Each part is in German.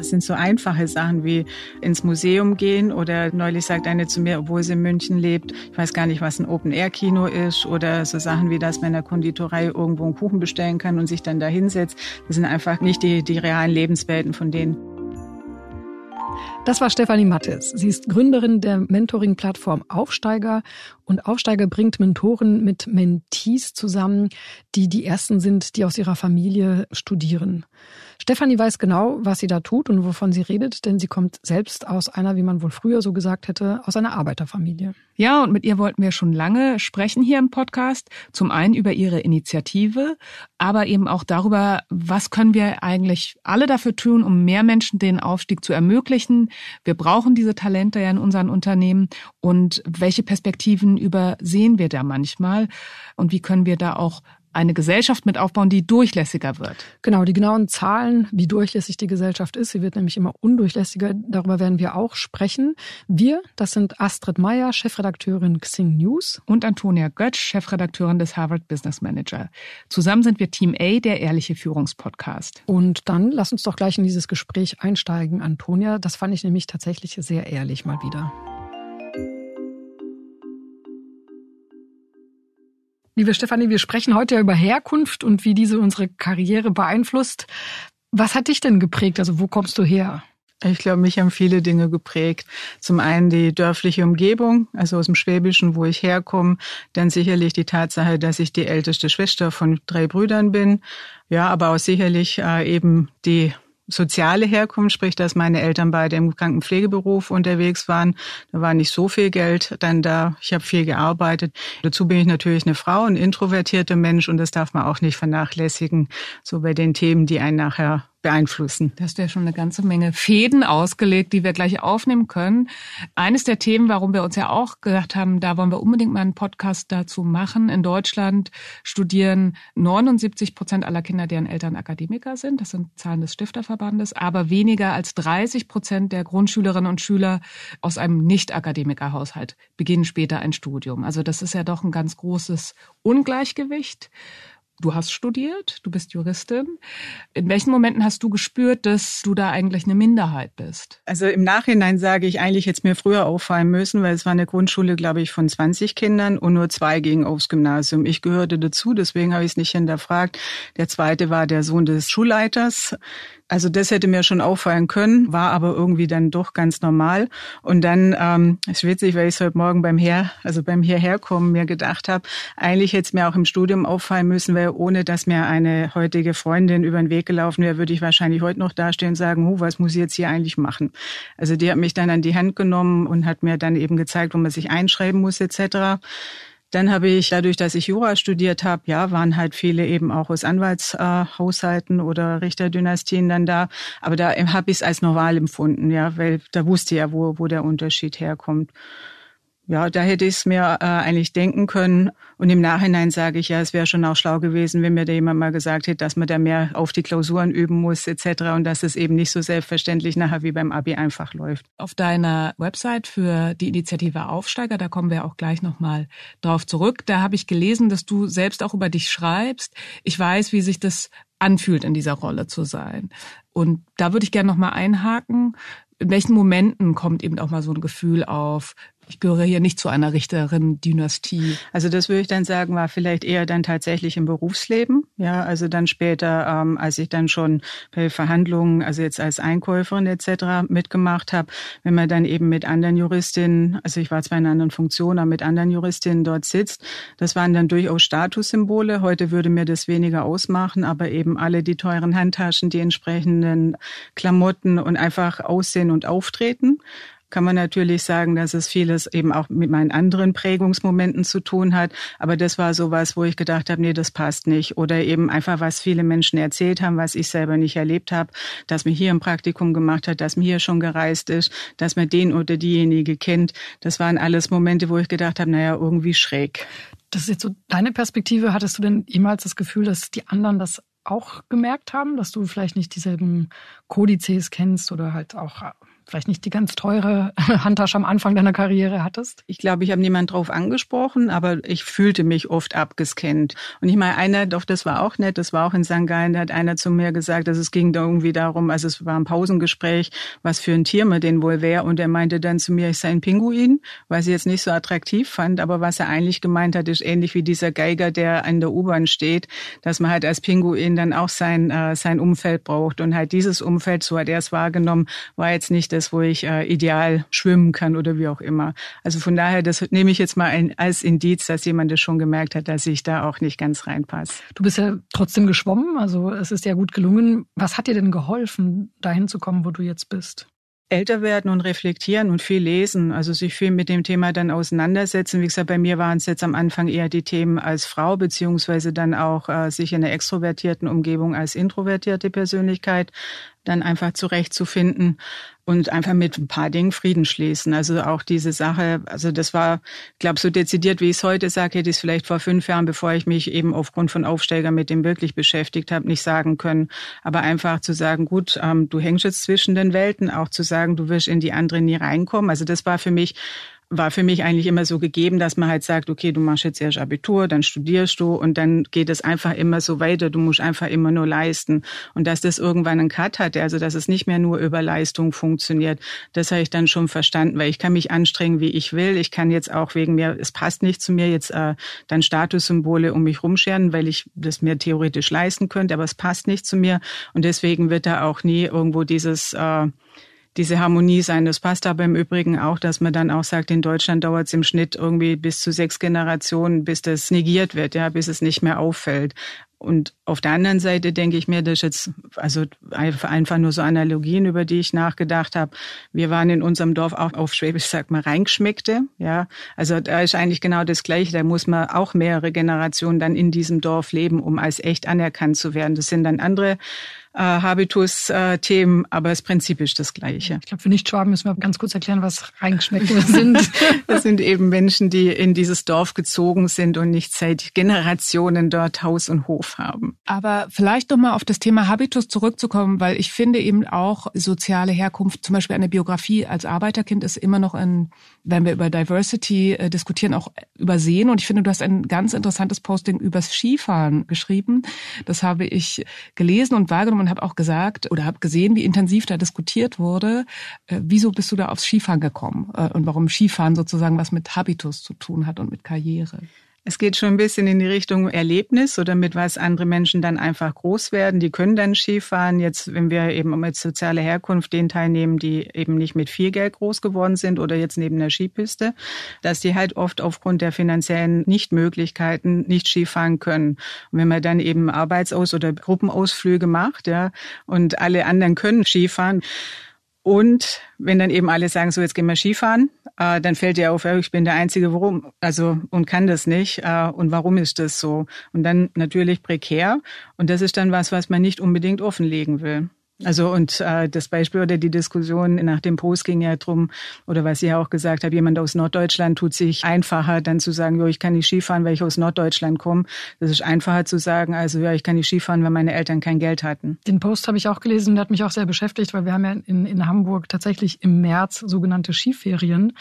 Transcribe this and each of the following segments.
Das sind so einfache Sachen wie ins Museum gehen oder neulich sagt eine zu mir, obwohl sie in München lebt, ich weiß gar nicht, was ein Open-Air-Kino ist oder so Sachen wie, dass man in der Konditorei irgendwo einen Kuchen bestellen kann und sich dann da hinsetzt. Das sind einfach nicht die, die realen Lebenswelten von denen. Das war Stefanie Mattes. Sie ist Gründerin der Mentoring-Plattform Aufsteiger und Aufsteiger bringt Mentoren mit Mentees zusammen, die die ersten sind, die aus ihrer Familie studieren. Stefanie weiß genau, was sie da tut und wovon sie redet, denn sie kommt selbst aus einer, wie man wohl früher so gesagt hätte, aus einer Arbeiterfamilie. Ja, und mit ihr wollten wir schon lange sprechen hier im Podcast. Zum einen über ihre Initiative, aber eben auch darüber, was können wir eigentlich alle dafür tun, um mehr Menschen den Aufstieg zu ermöglichen. Wir brauchen diese Talente ja in unseren Unternehmen. Und welche Perspektiven übersehen wir da manchmal? Und wie können wir da auch eine Gesellschaft mit aufbauen, die durchlässiger wird. Genau, die genauen Zahlen, wie durchlässig die Gesellschaft ist. Sie wird nämlich immer undurchlässiger. Darüber werden wir auch sprechen. Wir, das sind Astrid Meyer, Chefredakteurin Xing News. Und Antonia Götsch, Chefredakteurin des Harvard Business Manager. Zusammen sind wir Team A, der ehrliche Führungspodcast. Und dann lass uns doch gleich in dieses Gespräch einsteigen, Antonia. Das fand ich nämlich tatsächlich sehr ehrlich mal wieder. Liebe Stefanie, wir sprechen heute ja über Herkunft und wie diese unsere Karriere beeinflusst. Was hat dich denn geprägt? Also wo kommst du her? Ich glaube, mich haben viele Dinge geprägt. Zum einen die dörfliche Umgebung, also aus dem Schwäbischen, wo ich herkomme. Dann sicherlich die Tatsache, dass ich die älteste Schwester von drei Brüdern bin. Ja, aber auch sicherlich äh, eben die soziale Herkunft, sprich, dass meine Eltern beide im Krankenpflegeberuf unterwegs waren. Da war nicht so viel Geld dann da. Ich habe viel gearbeitet. Dazu bin ich natürlich eine Frau, ein introvertierter Mensch und das darf man auch nicht vernachlässigen, so bei den Themen, die einen nachher beeinflussen. Da hast du ja schon eine ganze Menge Fäden ausgelegt, die wir gleich aufnehmen können. Eines der Themen, warum wir uns ja auch gedacht haben, da wollen wir unbedingt mal einen Podcast dazu machen. In Deutschland studieren 79 Prozent aller Kinder, deren Eltern Akademiker sind. Das sind Zahlen des Stifterverbandes. Aber weniger als 30 Prozent der Grundschülerinnen und Schüler aus einem Nicht-Akademikerhaushalt beginnen später ein Studium. Also das ist ja doch ein ganz großes Ungleichgewicht. Du hast studiert, du bist Juristin. In welchen Momenten hast du gespürt, dass du da eigentlich eine Minderheit bist? Also im Nachhinein sage ich eigentlich jetzt mir früher auffallen müssen, weil es war eine Grundschule, glaube ich, von 20 Kindern und nur zwei gingen aufs Gymnasium. Ich gehörte dazu, deswegen habe ich es nicht hinterfragt. Der zweite war der Sohn des Schulleiters. Also das hätte mir schon auffallen können, war aber irgendwie dann doch ganz normal. Und dann, ähm, ist witzig, weil ich es heute Morgen beim Her, also beim Hierherkommen mir gedacht habe, eigentlich hätte es mir auch im Studium auffallen müssen, weil ohne dass mir eine heutige Freundin über den Weg gelaufen wäre, würde ich wahrscheinlich heute noch dastehen und sagen, huh, was muss ich jetzt hier eigentlich machen? Also die hat mich dann an die Hand genommen und hat mir dann eben gezeigt, wo man sich einschreiben muss etc. Dann habe ich, dadurch, dass ich Jura studiert habe, ja, waren halt viele eben auch aus Anwaltshaushalten oder Richterdynastien dann da. Aber da habe ich es als normal empfunden, ja, weil da wusste ja, wo, wo der Unterschied herkommt. Ja, da hätte ich es mir äh, eigentlich denken können. Und im Nachhinein sage ich ja, es wäre schon auch schlau gewesen, wenn mir da jemand mal gesagt hätte, dass man da mehr auf die Klausuren üben muss etc. und dass es eben nicht so selbstverständlich nachher wie beim Abi einfach läuft. Auf deiner Website für die Initiative Aufsteiger, da kommen wir auch gleich nochmal drauf zurück, da habe ich gelesen, dass du selbst auch über dich schreibst. Ich weiß, wie sich das anfühlt, in dieser Rolle zu sein. Und da würde ich gerne nochmal einhaken in welchen Momenten kommt eben auch mal so ein Gefühl auf, ich gehöre hier nicht zu einer Richterin-Dynastie. Also das würde ich dann sagen, war vielleicht eher dann tatsächlich im Berufsleben. Ja, also dann später, ähm, als ich dann schon bei Verhandlungen, also jetzt als Einkäuferin etc. mitgemacht habe, wenn man dann eben mit anderen Juristinnen, also ich war zwar in einer anderen Funktion, aber mit anderen Juristinnen dort sitzt, das waren dann durchaus Statussymbole. Heute würde mir das weniger ausmachen, aber eben alle die teuren Handtaschen, die entsprechenden Klamotten und einfach Aussehen und Auftreten kann man natürlich sagen, dass es vieles eben auch mit meinen anderen Prägungsmomenten zu tun hat. Aber das war sowas, wo ich gedacht habe, nee, das passt nicht. Oder eben einfach, was viele Menschen erzählt haben, was ich selber nicht erlebt habe, dass man hier ein Praktikum gemacht hat, dass man hier schon gereist ist, dass man den oder diejenige kennt. Das waren alles Momente, wo ich gedacht habe, naja, irgendwie schräg. Das ist jetzt so deine Perspektive. Hattest du denn jemals das Gefühl, dass die anderen das auch gemerkt haben, dass du vielleicht nicht dieselben Kodizes kennst oder halt auch vielleicht nicht die ganz teure Handtasche am Anfang deiner Karriere hattest? Ich glaube, ich habe niemand drauf angesprochen, aber ich fühlte mich oft abgescannt. Und ich meine, einer, doch das war auch nett, das war auch in St. Gallen, da hat einer zu mir gesagt, dass es ging da irgendwie darum, also es war ein Pausengespräch, was für ein Tier man denn wohl wäre. Und er meinte dann zu mir, ich sei ein Pinguin, was ich jetzt nicht so attraktiv fand, aber was er eigentlich gemeint hat, ist ähnlich wie dieser Geiger, der an der U-Bahn steht, dass man halt als Pinguin dann auch sein, äh, sein Umfeld braucht. Und halt dieses Umfeld, so hat er es wahrgenommen, war jetzt nicht das, wo ich äh, ideal schwimmen kann oder wie auch immer. Also von daher, das nehme ich jetzt mal ein, als Indiz, dass jemand das schon gemerkt hat, dass ich da auch nicht ganz reinpasse. Du bist ja trotzdem geschwommen, also es ist ja gut gelungen. Was hat dir denn geholfen, dahin zu kommen, wo du jetzt bist? älter werden und reflektieren und viel lesen, also sich viel mit dem Thema dann auseinandersetzen. Wie gesagt, bei mir waren es jetzt am Anfang eher die Themen als Frau, beziehungsweise dann auch äh, sich in einer extrovertierten Umgebung als introvertierte Persönlichkeit dann einfach zurechtzufinden und einfach mit ein paar Dingen Frieden schließen. Also auch diese Sache, also das war, glaube so dezidiert, wie ich es heute sage, hätte ich es vielleicht vor fünf Jahren, bevor ich mich eben aufgrund von Aufsteiger mit dem wirklich beschäftigt habe, nicht sagen können. Aber einfach zu sagen, gut, ähm, du hängst jetzt zwischen den Welten, auch zu sagen, du wirst in die andere nie reinkommen. Also das war für mich war für mich eigentlich immer so gegeben, dass man halt sagt, okay, du machst jetzt erst Abitur, dann studierst du und dann geht es einfach immer so weiter. Du musst einfach immer nur leisten. Und dass das irgendwann einen Cut hat, also dass es nicht mehr nur über Leistung funktioniert, das habe ich dann schon verstanden, weil ich kann mich anstrengen, wie ich will. Ich kann jetzt auch wegen mir, es passt nicht zu mir, jetzt äh, dann Statussymbole um mich rumscheren, weil ich das mir theoretisch leisten könnte, aber es passt nicht zu mir. Und deswegen wird da auch nie irgendwo dieses äh, diese Harmonie sein. Das passt aber im Übrigen auch, dass man dann auch sagt, in Deutschland dauert es im Schnitt irgendwie bis zu sechs Generationen, bis das negiert wird, ja, bis es nicht mehr auffällt. Und auf der anderen Seite denke ich mir, das ist jetzt also einfach nur so Analogien, über die ich nachgedacht habe. Wir waren in unserem Dorf auch auf Schwäbisch sagt man reingeschmeckte, ja. Also da ist eigentlich genau das Gleiche. Da muss man auch mehrere Generationen dann in diesem Dorf leben, um als echt anerkannt zu werden. Das sind dann andere äh, Habitus-Themen, aber das Prinzip ist das gleiche. Ich glaube, für Nicht-Schwaben müssen wir ganz kurz erklären, was Reingeschmeckte sind. das sind eben Menschen, die in dieses Dorf gezogen sind und nicht seit Generationen dort Haus und Hof haben. Aber vielleicht nochmal auf das Thema Habitus zurückzukommen, weil ich finde eben auch soziale Herkunft, zum Beispiel eine Biografie als Arbeiterkind ist immer noch ein, wenn wir über Diversity äh, diskutieren, auch übersehen. Und ich finde, du hast ein ganz interessantes Posting übers Skifahren geschrieben. Das habe ich gelesen und wahrgenommen und habe auch gesagt oder habe gesehen, wie intensiv da diskutiert wurde. Äh, wieso bist du da aufs Skifahren gekommen äh, und warum Skifahren sozusagen was mit Habitus zu tun hat und mit Karriere? Es geht schon ein bisschen in die Richtung Erlebnis oder mit was andere Menschen dann einfach groß werden. Die können dann Skifahren. Jetzt, wenn wir eben mit sozialer Herkunft den teilnehmen, die eben nicht mit viel Geld groß geworden sind oder jetzt neben der Skipiste, dass die halt oft aufgrund der finanziellen Nichtmöglichkeiten nicht Skifahren können. Und wenn man dann eben Arbeitsaus- oder Gruppenausflüge macht, ja, und alle anderen können Skifahren, und wenn dann eben alle sagen, so jetzt gehen wir Skifahren, äh, dann fällt dir auf, ich bin der Einzige, warum, also und kann das nicht. Äh, und warum ist das so? Und dann natürlich prekär. Und das ist dann was, was man nicht unbedingt offenlegen will. Also und äh, das Beispiel oder die Diskussion nach dem Post ging ja drum oder was ich ja auch gesagt habe, jemand aus Norddeutschland tut sich einfacher, dann zu sagen, jo, ich kann nicht Skifahren, weil ich aus Norddeutschland komme. Das ist einfacher zu sagen, also ja, ich kann nicht Skifahren, weil meine Eltern kein Geld hatten. Den Post habe ich auch gelesen, der hat mich auch sehr beschäftigt, weil wir haben ja in, in Hamburg tatsächlich im März sogenannte Skiferien.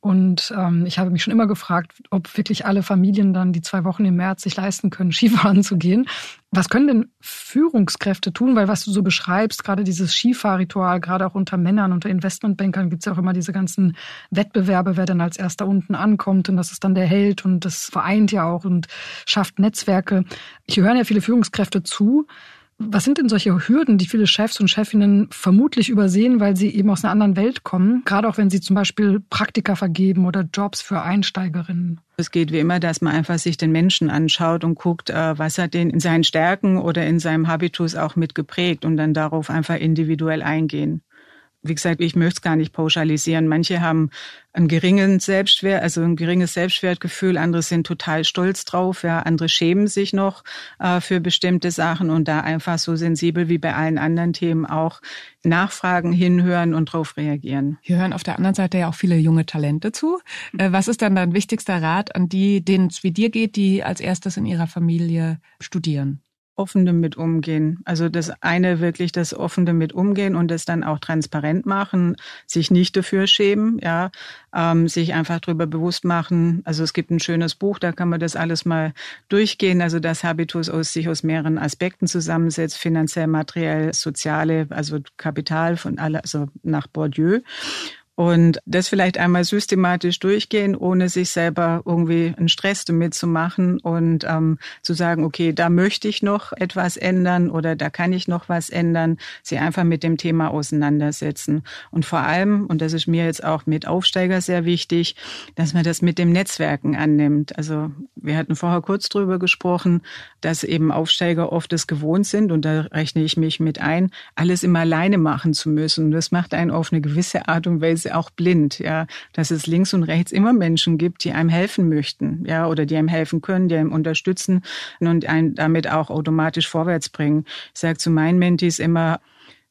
Und ähm, ich habe mich schon immer gefragt, ob wirklich alle Familien dann die zwei Wochen im März sich leisten können, Skifahren zu gehen. Was können denn Führungskräfte tun? Weil was du so beschreibst, gerade dieses Skifahrritual, gerade auch unter Männern, unter Investmentbankern gibt es ja auch immer diese ganzen Wettbewerbe, wer dann als erster unten ankommt und das ist dann der Held und das vereint ja auch und schafft Netzwerke. Ich höre ja viele Führungskräfte zu, was sind denn solche Hürden, die viele Chefs und Chefinnen vermutlich übersehen, weil sie eben aus einer anderen Welt kommen? Gerade auch wenn sie zum Beispiel Praktika vergeben oder Jobs für Einsteigerinnen. Es geht wie immer, dass man einfach sich den Menschen anschaut und guckt, äh, was hat den in seinen Stärken oder in seinem Habitus auch mitgeprägt und dann darauf einfach individuell eingehen wie gesagt, ich möchte es gar nicht pauschalisieren. Manche haben einen geringen Selbstwert, also ein geringes Selbstwertgefühl, andere sind total stolz drauf, ja, andere schämen sich noch äh, für bestimmte Sachen und da einfach so sensibel wie bei allen anderen Themen auch nachfragen, hinhören und darauf reagieren. Hier hören auf der anderen Seite ja auch viele junge Talente zu. Äh, was ist dann dein wichtigster Rat an die, denen es wie dir geht, die als erstes in ihrer Familie studieren? Offen damit umgehen. Also das eine wirklich das offen damit umgehen und das dann auch transparent machen, sich nicht dafür schämen, ja, ähm, sich einfach darüber bewusst machen. Also es gibt ein schönes Buch, da kann man das alles mal durchgehen. Also das Habitus aus sich aus mehreren Aspekten zusammensetzt, finanziell, materiell, soziale, also Kapital von alle, also nach Bourdieu. Und das vielleicht einmal systematisch durchgehen, ohne sich selber irgendwie einen Stress damit zu machen und ähm, zu sagen, okay, da möchte ich noch etwas ändern oder da kann ich noch was ändern, sie einfach mit dem Thema auseinandersetzen. Und vor allem, und das ist mir jetzt auch mit Aufsteiger sehr wichtig, dass man das mit dem Netzwerken annimmt. Also wir hatten vorher kurz drüber gesprochen, dass eben Aufsteiger oft es gewohnt sind, und da rechne ich mich mit ein, alles immer alleine machen zu müssen. Und das macht einen auf eine gewisse Art und Weise auch blind, ja, dass es links und rechts immer Menschen gibt, die einem helfen möchten, ja, oder die einem helfen können, die einem unterstützen und einen damit auch automatisch vorwärts bringen. Ich sage zu meinen Mentees immer,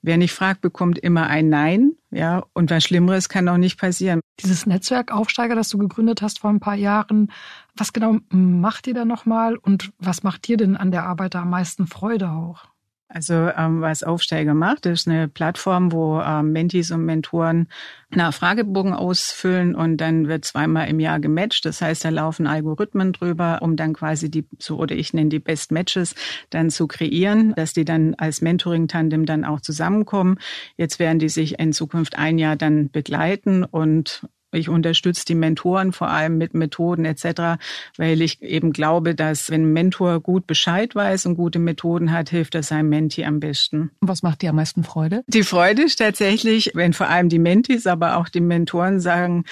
wer nicht fragt, bekommt immer ein Nein, ja, und was Schlimmeres kann auch nicht passieren. Dieses Netzwerk Aufsteiger, das du gegründet hast vor ein paar Jahren, was genau macht ihr da nochmal und was macht dir denn an der Arbeit da am meisten Freude auch? Also ähm, was Aufsteiger macht, ist eine Plattform, wo ähm, Mentees und Mentoren na, Fragebogen ausfüllen und dann wird zweimal im Jahr gematcht. Das heißt, da laufen Algorithmen drüber, um dann quasi die, so oder ich nenne die Best Matches, dann zu kreieren, dass die dann als Mentoring-Tandem dann auch zusammenkommen. Jetzt werden die sich in Zukunft ein Jahr dann begleiten und ich unterstütze die Mentoren vor allem mit Methoden etc., weil ich eben glaube, dass wenn ein Mentor gut Bescheid weiß und gute Methoden hat, hilft das seinem Menti am besten. Was macht dir am meisten Freude? Die Freude ist tatsächlich, wenn vor allem die Mentis, aber auch die Mentoren sagen,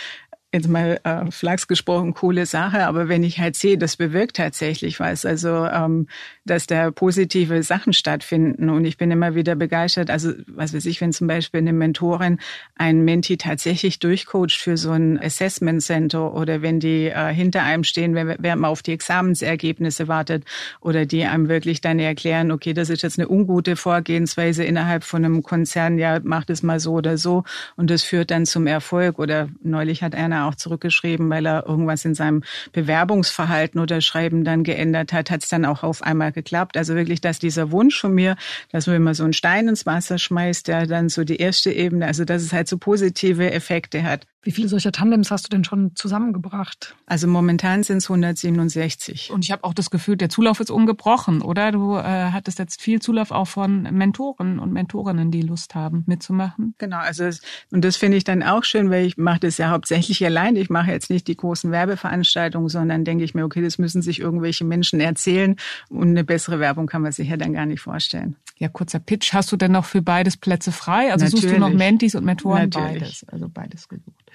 jetzt mal äh, Flachs gesprochen, coole Sache, aber wenn ich halt sehe, das bewirkt tatsächlich was, also ähm, dass da positive Sachen stattfinden. Und ich bin immer wieder begeistert, also was weiß ich, wenn zum Beispiel eine Mentorin ein Menti tatsächlich durchcoacht für so ein Assessment Center oder wenn die äh, hinter einem stehen, während man auf die Examensergebnisse wartet oder die einem wirklich dann erklären, okay, das ist jetzt eine ungute Vorgehensweise innerhalb von einem Konzern, ja, macht es mal so oder so. Und das führt dann zum Erfolg. Oder neulich hat einer auch zurückgeschrieben, weil er irgendwas in seinem Bewerbungsverhalten oder Schreiben dann geändert hat, hat es dann auch auf einmal geklappt. Also wirklich, dass dieser Wunsch von mir, dass man immer so einen Stein ins Wasser schmeißt, der dann so die erste Ebene, also dass es halt so positive Effekte hat. Wie viele solcher Tandems hast du denn schon zusammengebracht? Also momentan sind es 167. Und ich habe auch das Gefühl, der Zulauf ist ungebrochen, oder? Du äh, hattest jetzt viel Zulauf auch von Mentoren und Mentorinnen, die Lust haben, mitzumachen. Genau, also und das finde ich dann auch schön, weil ich mache das ja hauptsächlich allein. Ich mache jetzt nicht die großen Werbeveranstaltungen, sondern denke ich mir, okay, das müssen sich irgendwelche Menschen erzählen und eine bessere Werbung kann man sich ja dann gar nicht vorstellen. Ja, kurzer Pitch. Hast du denn noch für beides Plätze frei? Also Natürlich. suchst du noch Mentis und Mentoren? Natürlich. Beides, also beides gesucht.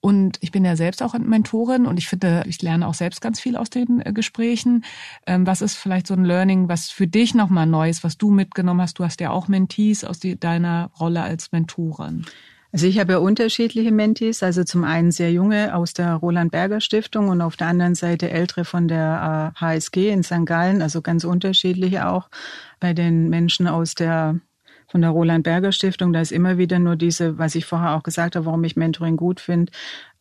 Und ich bin ja selbst auch Mentorin und ich finde, ich lerne auch selbst ganz viel aus den äh, Gesprächen. Ähm, was ist vielleicht so ein Learning, was für dich nochmal neu ist, was du mitgenommen hast? Du hast ja auch Mentees aus deiner Rolle als Mentorin. Also ich habe ja unterschiedliche Mentees, also zum einen sehr junge aus der Roland Berger Stiftung und auf der anderen Seite ältere von der HSG äh, in St. Gallen, also ganz unterschiedliche auch. Bei den Menschen aus der von der Roland Berger Stiftung. Da ist immer wieder nur diese, was ich vorher auch gesagt habe, warum ich Mentoring gut finde,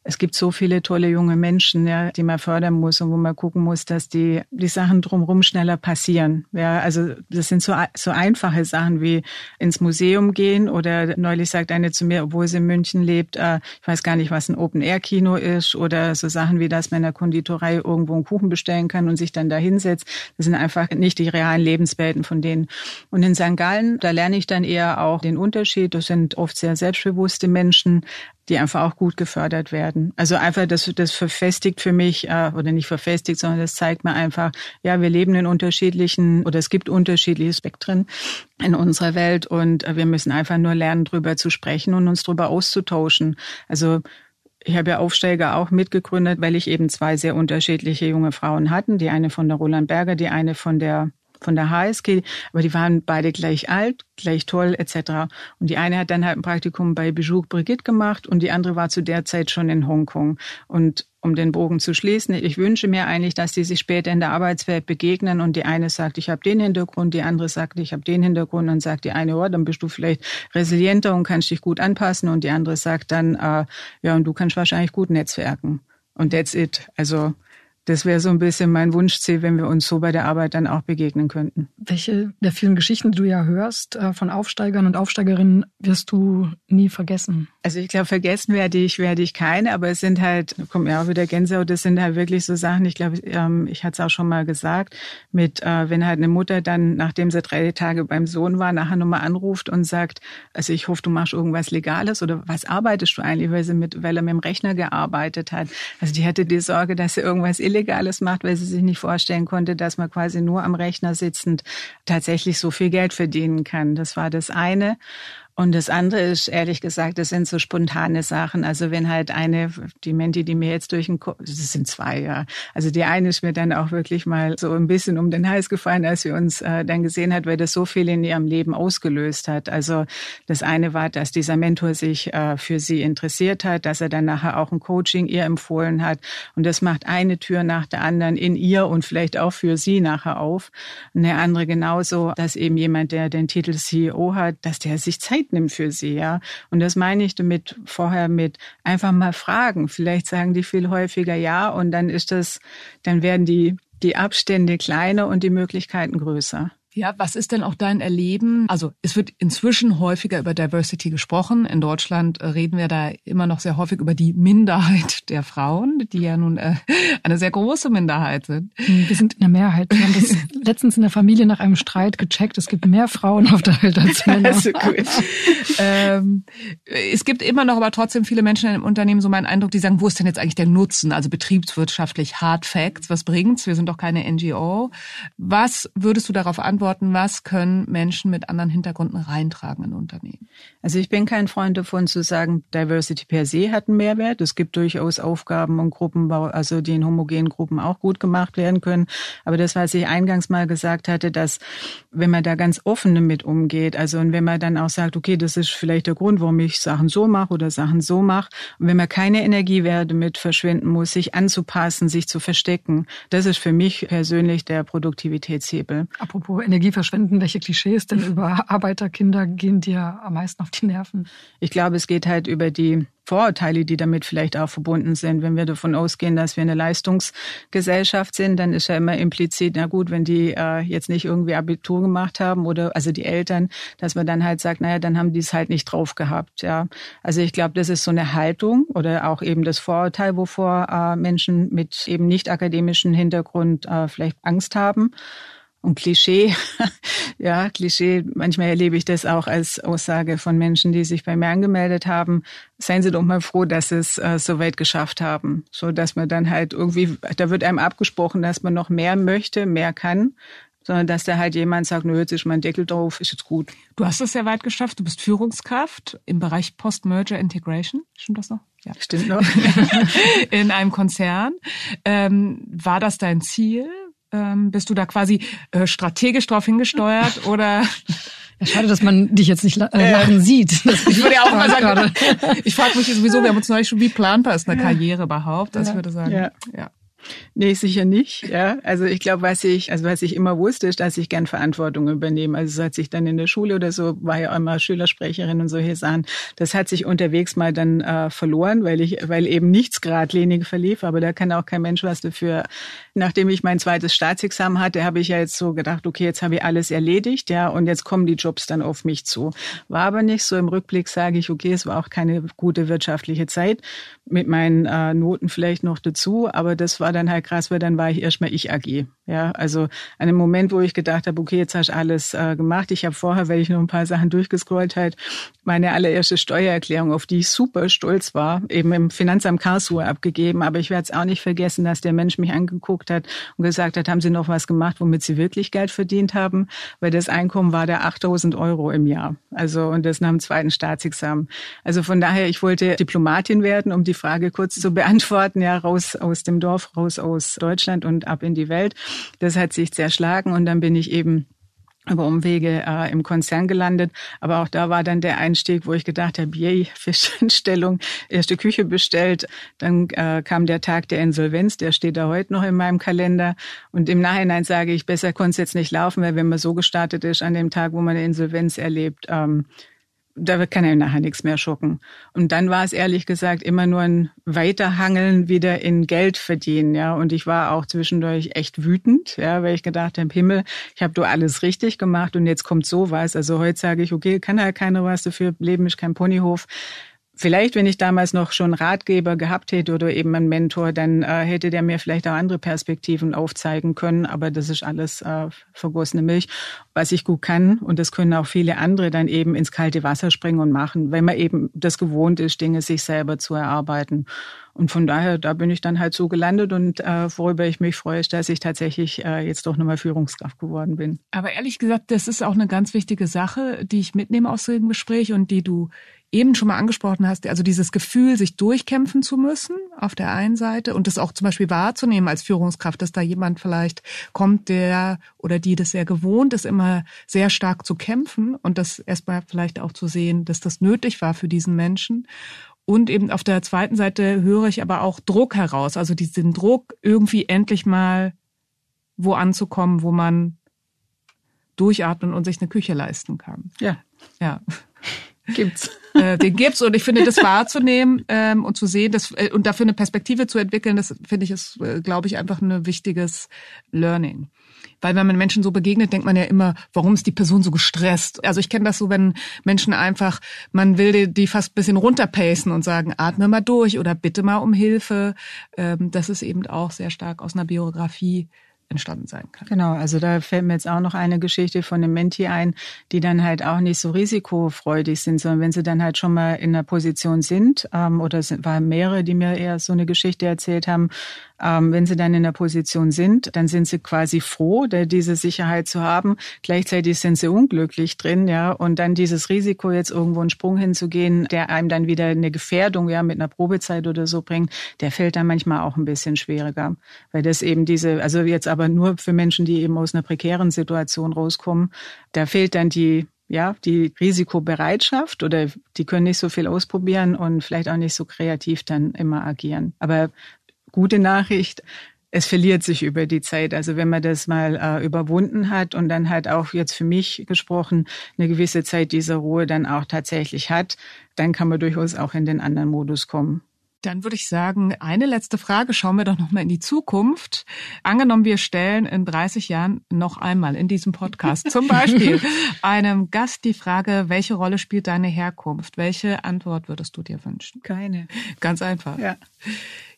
es gibt so viele tolle junge Menschen, ja, die man fördern muss und wo man gucken muss, dass die, die Sachen drumherum schneller passieren. Ja, also das sind so, so einfache Sachen wie ins Museum gehen oder neulich sagt eine zu mir, obwohl sie in München lebt, äh, ich weiß gar nicht, was ein Open-Air-Kino ist oder so Sachen wie, dass man in der Konditorei irgendwo einen Kuchen bestellen kann und sich dann da hinsetzt. Das sind einfach nicht die realen Lebenswelten von denen. Und in St. Gallen, da lerne ich dann eher auch den Unterschied. Das sind oft sehr selbstbewusste Menschen, die einfach auch gut gefördert werden. Also einfach, das, das verfestigt für mich, äh, oder nicht verfestigt, sondern das zeigt mir einfach, ja, wir leben in unterschiedlichen, oder es gibt unterschiedliche Spektren in unserer Welt und äh, wir müssen einfach nur lernen, drüber zu sprechen und uns drüber auszutauschen. Also ich habe ja Aufsteiger auch mitgegründet, weil ich eben zwei sehr unterschiedliche junge Frauen hatten. Die eine von der Roland Berger, die eine von der von der HSG, aber die waren beide gleich alt, gleich toll etc. Und die eine hat dann halt ein Praktikum bei Bijou Brigitte gemacht und die andere war zu der Zeit schon in Hongkong. Und um den Bogen zu schließen, ich wünsche mir eigentlich, dass die sich später in der Arbeitswelt begegnen und die eine sagt, ich habe den Hintergrund, die andere sagt, ich habe den Hintergrund und sagt die eine, oh, dann bist du vielleicht resilienter und kannst dich gut anpassen und die andere sagt dann, äh, ja, und du kannst wahrscheinlich gut netzwerken. Und that's it. Also das wäre so ein bisschen mein Wunschziel, wenn wir uns so bei der Arbeit dann auch begegnen könnten. Welche der vielen Geschichten, die du ja hörst äh, von Aufsteigern und Aufsteigerinnen, wirst du nie vergessen? Also ich glaube, vergessen werde ich, werde ich keine, aber es sind halt, kommt mir auch wieder Gänsehaut, das sind halt wirklich so Sachen, ich glaube, ähm, ich hatte es auch schon mal gesagt, mit, äh, wenn halt eine Mutter dann, nachdem sie drei Tage beim Sohn war, nachher nochmal anruft und sagt, also ich hoffe, du machst irgendwas Legales oder was arbeitest du eigentlich, weil sie mit, weil er mit dem Rechner gearbeitet hat. Also die hatte die Sorge, dass sie irgendwas Illegales macht, weil sie sich nicht vorstellen konnte, dass man quasi nur am Rechner sitzend tatsächlich so viel Geld verdienen kann. Das war das eine. Und das andere ist, ehrlich gesagt, das sind so spontane Sachen. Also wenn halt eine, die Menti, die mir jetzt durch den Kopf, das sind zwei, ja. Also die eine ist mir dann auch wirklich mal so ein bisschen um den Hals gefallen, als sie uns äh, dann gesehen hat, weil das so viel in ihrem Leben ausgelöst hat. Also das eine war, dass dieser Mentor sich äh, für sie interessiert hat, dass er dann nachher auch ein Coaching ihr empfohlen hat. Und das macht eine Tür nach der anderen in ihr und vielleicht auch für sie nachher auf. Eine andere genauso, dass eben jemand, der den Titel CEO hat, dass der sich Zeit Zeit für sie, ja. Und das meine ich damit vorher mit einfach mal fragen. Vielleicht sagen die viel häufiger ja und dann ist das, dann werden die, die Abstände kleiner und die Möglichkeiten größer. Ja, was ist denn auch dein Erleben? Also es wird inzwischen häufiger über Diversity gesprochen. In Deutschland äh, reden wir da immer noch sehr häufig über die Minderheit der Frauen, die ja nun äh, eine sehr große Minderheit sind. Wir sind in der Mehrheit. Wir haben das letztens in der Familie nach einem Streit gecheckt. Es gibt mehr Frauen auf der Welt als Männer. Also gut. ähm, es gibt immer noch aber trotzdem viele Menschen im Unternehmen, so mein Eindruck, die sagen, wo ist denn jetzt eigentlich der Nutzen? Also betriebswirtschaftlich Hard Facts, was bringt's? Wir sind doch keine NGO. Was würdest du darauf antworten? Beantworten, was können Menschen mit anderen Hintergründen reintragen in Unternehmen? Also ich bin kein Freund davon zu sagen, Diversity per se hat einen Mehrwert. Es gibt durchaus Aufgaben und Gruppenbau, also die in homogenen Gruppen auch gut gemacht werden können. Aber das, was ich eingangs mal gesagt hatte, dass wenn man da ganz offen damit umgeht, also und wenn man dann auch sagt, okay, das ist vielleicht der Grund, warum ich Sachen so mache oder Sachen so mache, und wenn man keine Energiewerte mit verschwenden muss, sich anzupassen, sich zu verstecken, das ist für mich persönlich der Produktivitätshebel. Apropos Energie verschwenden. Welche Klischees denn über Arbeiterkinder gehen dir am meisten auf die Nerven? Ich glaube, es geht halt über die Vorurteile, die damit vielleicht auch verbunden sind. Wenn wir davon ausgehen, dass wir eine Leistungsgesellschaft sind, dann ist ja immer implizit, na gut, wenn die äh, jetzt nicht irgendwie Abitur gemacht haben oder also die Eltern, dass man dann halt sagt, naja, dann haben die es halt nicht drauf gehabt. Ja, also ich glaube, das ist so eine Haltung oder auch eben das Vorurteil, wovor äh, Menschen mit eben nicht akademischen Hintergrund äh, vielleicht Angst haben. Und Klischee, ja, Klischee, manchmal erlebe ich das auch als Aussage von Menschen, die sich bei mir angemeldet haben. Seien Sie doch mal froh, dass Sie es äh, so weit geschafft haben. So dass man dann halt irgendwie, da wird einem abgesprochen, dass man noch mehr möchte, mehr kann sondern dass da halt jemand sagt, nö, jetzt ist mein Deckel drauf, ist jetzt gut. Du hast es sehr weit geschafft, du bist Führungskraft im Bereich Post-Merger Integration, stimmt das noch? Ja. Stimmt noch. In einem Konzern. Ähm, war das dein Ziel? Ähm, bist du da quasi äh, strategisch drauf hingesteuert oder? Ja, schade, dass man dich jetzt nicht äh, lachen äh, sieht. ich würde ja auch mal sagen, ich frage mich sowieso, wir haben uns neulich schon, wie planbar ist eine Karriere überhaupt? Also ich würde sagen, ja. ja. Nee, sicher nicht. Ja, also ich glaube, was ich, also was ich immer wusste, ist, dass ich gern Verantwortung übernehme. Also als ich dann in der Schule oder so war ja immer Schülersprecherin und solche Sachen. Das hat sich unterwegs mal dann äh, verloren, weil ich, weil eben nichts geradlinig verlief. Aber da kann auch kein Mensch was dafür. Nachdem ich mein zweites Staatsexamen hatte, habe ich ja jetzt so gedacht, okay, jetzt habe ich alles erledigt, ja, und jetzt kommen die Jobs dann auf mich zu. War aber nicht so. Im Rückblick sage ich, okay, es war auch keine gute wirtschaftliche Zeit mit meinen äh, Noten vielleicht noch dazu, aber das war dann halt krass, weil dann war ich erstmal ich AG. Ja, also an einem Moment, wo ich gedacht habe, okay, jetzt hast du alles äh, gemacht. Ich habe vorher, weil ich noch ein paar Sachen durchgescrollt halt, meine allererste Steuererklärung, auf die ich super stolz war, eben im Finanzamt Karlsruhe abgegeben. Aber ich werde es auch nicht vergessen, dass der Mensch mich angeguckt hat und gesagt hat, haben Sie noch was gemacht, womit Sie wirklich Geld verdient haben? Weil das Einkommen war da 8000 Euro im Jahr. Also, und das nach dem zweiten Staatsexamen. Also von daher, ich wollte Diplomatin werden, um die Frage kurz zu beantworten, ja, raus aus dem Dorf, raus aus Deutschland und ab in die Welt. Das hat sich zerschlagen und dann bin ich eben über Umwege äh, im Konzern gelandet. Aber auch da war dann der Einstieg, wo ich gedacht habe, yay, Fischeinstellung, erste Küche bestellt. Dann äh, kam der Tag der Insolvenz, der steht da heute noch in meinem Kalender. Und im Nachhinein sage ich, besser konnte es jetzt nicht laufen, weil wenn man so gestartet ist an dem Tag, wo man eine Insolvenz erlebt, ähm, da kann er nachher nichts mehr schucken. Und dann war es ehrlich gesagt immer nur ein Weiterhangeln wieder in Geld verdienen, ja. Und ich war auch zwischendurch echt wütend, ja, weil ich gedacht habe, Himmel, ich habe doch alles richtig gemacht und jetzt kommt sowas. Also heute sage ich, okay, kann ja keiner was dafür, Leben ist kein Ponyhof. Vielleicht, wenn ich damals noch schon Ratgeber gehabt hätte oder eben einen Mentor, dann äh, hätte der mir vielleicht auch andere Perspektiven aufzeigen können. Aber das ist alles äh, vergossene Milch. Was ich gut kann, und das können auch viele andere, dann eben ins kalte Wasser springen und machen, wenn man eben das gewohnt ist, Dinge sich selber zu erarbeiten. Und von daher, da bin ich dann halt so gelandet und äh, worüber ich mich freue, ist, dass ich tatsächlich äh, jetzt doch nochmal Führungskraft geworden bin. Aber ehrlich gesagt, das ist auch eine ganz wichtige Sache, die ich mitnehme aus dem Gespräch und die du eben schon mal angesprochen hast, also dieses Gefühl, sich durchkämpfen zu müssen auf der einen Seite und das auch zum Beispiel wahrzunehmen als Führungskraft, dass da jemand vielleicht kommt, der oder die das sehr gewohnt ist, immer sehr stark zu kämpfen und das erstmal vielleicht auch zu sehen, dass das nötig war für diesen Menschen. Und eben auf der zweiten Seite höre ich aber auch Druck heraus, also diesen Druck, irgendwie endlich mal wo anzukommen, wo man durchatmen und sich eine Küche leisten kann. Ja. Ja. Gibt's. Äh, den gibt's und ich finde, das wahrzunehmen ähm, und zu sehen das, äh, und dafür eine Perspektive zu entwickeln, das finde ich ist, äh, glaube ich, einfach ein wichtiges Learning. Weil wenn man Menschen so begegnet, denkt man ja immer, warum ist die Person so gestresst? Also ich kenne das so, wenn Menschen einfach, man will die, die fast ein bisschen runterpacen und sagen, atme mal durch oder bitte mal um Hilfe. Ähm, das ist eben auch sehr stark aus einer Biografie entstanden sein kann. Genau, also da fällt mir jetzt auch noch eine Geschichte von einem Menti ein, die dann halt auch nicht so risikofreudig sind, sondern wenn sie dann halt schon mal in einer Position sind, ähm, oder es waren mehrere, die mir eher so eine Geschichte erzählt haben, ähm, wenn sie dann in der Position sind, dann sind sie quasi froh, diese Sicherheit zu haben. Gleichzeitig sind sie unglücklich drin, ja. Und dann dieses Risiko, jetzt irgendwo einen Sprung hinzugehen, der einem dann wieder eine Gefährdung, ja, mit einer Probezeit oder so bringt, der fällt dann manchmal auch ein bisschen schwieriger. Weil das eben diese, also jetzt aber nur für Menschen, die eben aus einer prekären Situation rauskommen, da fehlt dann die ja, die Risikobereitschaft oder die können nicht so viel ausprobieren und vielleicht auch nicht so kreativ dann immer agieren. Aber gute Nachricht, es verliert sich über die Zeit. Also wenn man das mal äh, überwunden hat und dann halt auch jetzt für mich gesprochen eine gewisse Zeit dieser Ruhe dann auch tatsächlich hat, dann kann man durchaus auch in den anderen Modus kommen. Dann würde ich sagen, eine letzte Frage. Schauen wir doch noch mal in die Zukunft. Angenommen, wir stellen in 30 Jahren noch einmal in diesem Podcast zum Beispiel einem Gast die Frage, welche Rolle spielt deine Herkunft? Welche Antwort würdest du dir wünschen? Keine. Ganz einfach. Ja.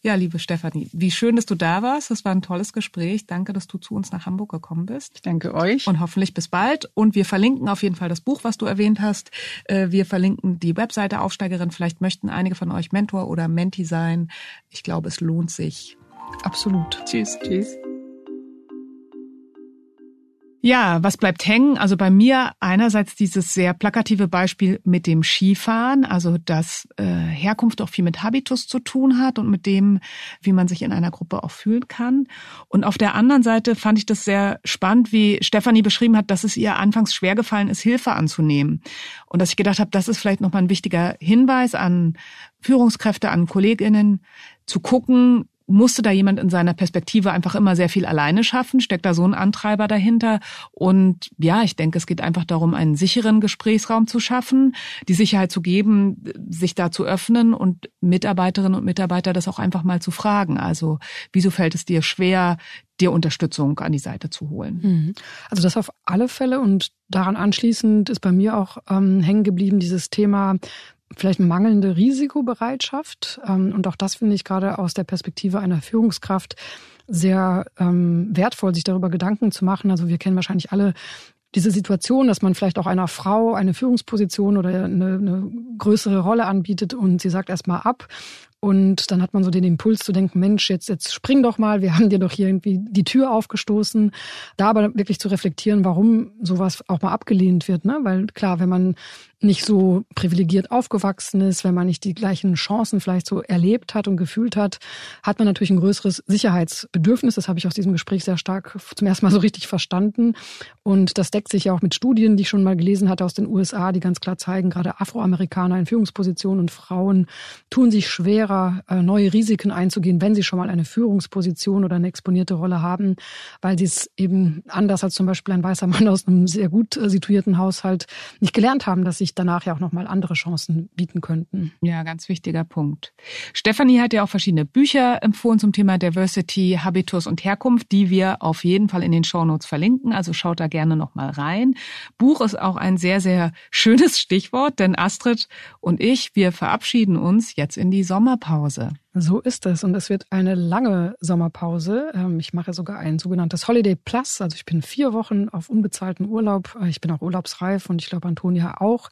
Ja, liebe Stefanie, wie schön, dass du da warst. Das war ein tolles Gespräch. Danke, dass du zu uns nach Hamburg gekommen bist. Ich danke euch. Und hoffentlich bis bald. Und wir verlinken auf jeden Fall das Buch, was du erwähnt hast. Äh, wir verlinken die Webseite Aufsteigerin. Vielleicht möchten einige von euch Mentor oder Menti sein. Ich glaube, es lohnt sich. Absolut. Tschüss. Tschüss. Ja, was bleibt hängen? Also bei mir einerseits dieses sehr plakative Beispiel mit dem Skifahren, also dass äh, Herkunft auch viel mit Habitus zu tun hat und mit dem, wie man sich in einer Gruppe auch fühlen kann. Und auf der anderen Seite fand ich das sehr spannend, wie Stefanie beschrieben hat, dass es ihr anfangs schwer gefallen ist, Hilfe anzunehmen. Und dass ich gedacht habe, das ist vielleicht nochmal ein wichtiger Hinweis an Führungskräfte, an Kolleginnen, zu gucken, musste da jemand in seiner Perspektive einfach immer sehr viel alleine schaffen? Steckt da so ein Antreiber dahinter? Und ja, ich denke, es geht einfach darum, einen sicheren Gesprächsraum zu schaffen, die Sicherheit zu geben, sich da zu öffnen und Mitarbeiterinnen und Mitarbeiter das auch einfach mal zu fragen. Also, wieso fällt es dir schwer, dir Unterstützung an die Seite zu holen? Mhm. Also das auf alle Fälle und daran anschließend ist bei mir auch ähm, hängen geblieben dieses Thema, vielleicht mangelnde Risikobereitschaft. Ähm, und auch das finde ich gerade aus der Perspektive einer Führungskraft sehr ähm, wertvoll, sich darüber Gedanken zu machen. Also wir kennen wahrscheinlich alle diese Situation, dass man vielleicht auch einer Frau eine Führungsposition oder eine, eine größere Rolle anbietet und sie sagt erstmal ab und dann hat man so den Impuls zu denken, Mensch, jetzt, jetzt spring doch mal, wir haben dir doch hier irgendwie die Tür aufgestoßen. Da aber wirklich zu reflektieren, warum sowas auch mal abgelehnt wird, ne? Weil klar, wenn man nicht so privilegiert aufgewachsen ist, wenn man nicht die gleichen Chancen vielleicht so erlebt hat und gefühlt hat, hat man natürlich ein größeres Sicherheitsbedürfnis. Das habe ich aus diesem Gespräch sehr stark zum ersten Mal so richtig verstanden. Und das deckt sich ja auch mit Studien, die ich schon mal gelesen hatte aus den USA, die ganz klar zeigen, gerade Afroamerikaner in Führungspositionen und Frauen tun sich schwerer, schwerer, äh, neue Risiken einzugehen, wenn sie schon mal eine Führungsposition oder eine exponierte Rolle haben, weil sie es eben anders als zum Beispiel ein weißer Mann aus einem sehr gut äh, situierten Haushalt nicht gelernt haben, dass sich danach ja auch nochmal andere Chancen bieten könnten. Ja, ganz wichtiger Punkt. Stefanie hat ja auch verschiedene Bücher empfohlen zum Thema Diversity, Habitus und Herkunft, die wir auf jeden Fall in den Shownotes verlinken. Also schaut da gerne nochmal rein. Buch ist auch ein sehr, sehr schönes Stichwort, denn Astrid und ich, wir verabschieden uns jetzt in die Sommerpause. So ist es. Und es wird eine lange Sommerpause. Ähm, ich mache sogar ein sogenanntes Holiday Plus. Also ich bin vier Wochen auf unbezahlten Urlaub. Ich bin auch urlaubsreif und ich glaube Antonia auch.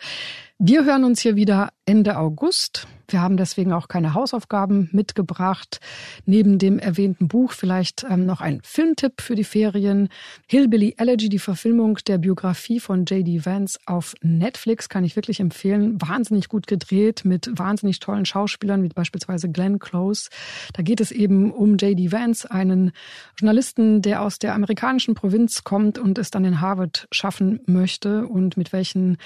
Wir hören uns hier wieder Ende August. Wir haben deswegen auch keine Hausaufgaben mitgebracht. Neben dem erwähnten Buch vielleicht ähm, noch ein Filmtipp für die Ferien. Hillbilly Elegy, die Verfilmung der Biografie von J.D. Vance auf Netflix, kann ich wirklich empfehlen. Wahnsinnig gut gedreht mit wahnsinnig tollen Schauspielern, wie beispielsweise Glenn Close. Da geht es eben um J.D. Vance, einen Journalisten, der aus der amerikanischen Provinz kommt und es dann in Harvard schaffen möchte und mit welchen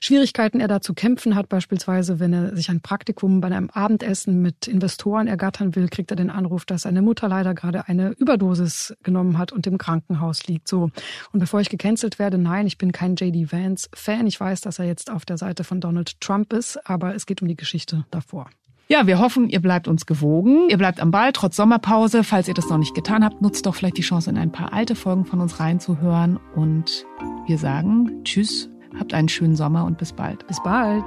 Schwierigkeiten er da zu kämpfen hat, beispielsweise wenn er sich ein Praktikum bei einem Abendessen mit Investoren ergattern will, kriegt er den Anruf, dass seine Mutter leider gerade eine Überdosis genommen hat und im Krankenhaus liegt. So. Und bevor ich gecancelt werde, nein, ich bin kein JD Vance Fan. Ich weiß, dass er jetzt auf der Seite von Donald Trump ist, aber es geht um die Geschichte davor. Ja, wir hoffen, ihr bleibt uns gewogen. Ihr bleibt am Ball, trotz Sommerpause. Falls ihr das noch nicht getan habt, nutzt doch vielleicht die Chance, in ein paar alte Folgen von uns reinzuhören. Und wir sagen Tschüss Habt einen schönen Sommer und bis bald. Bis bald.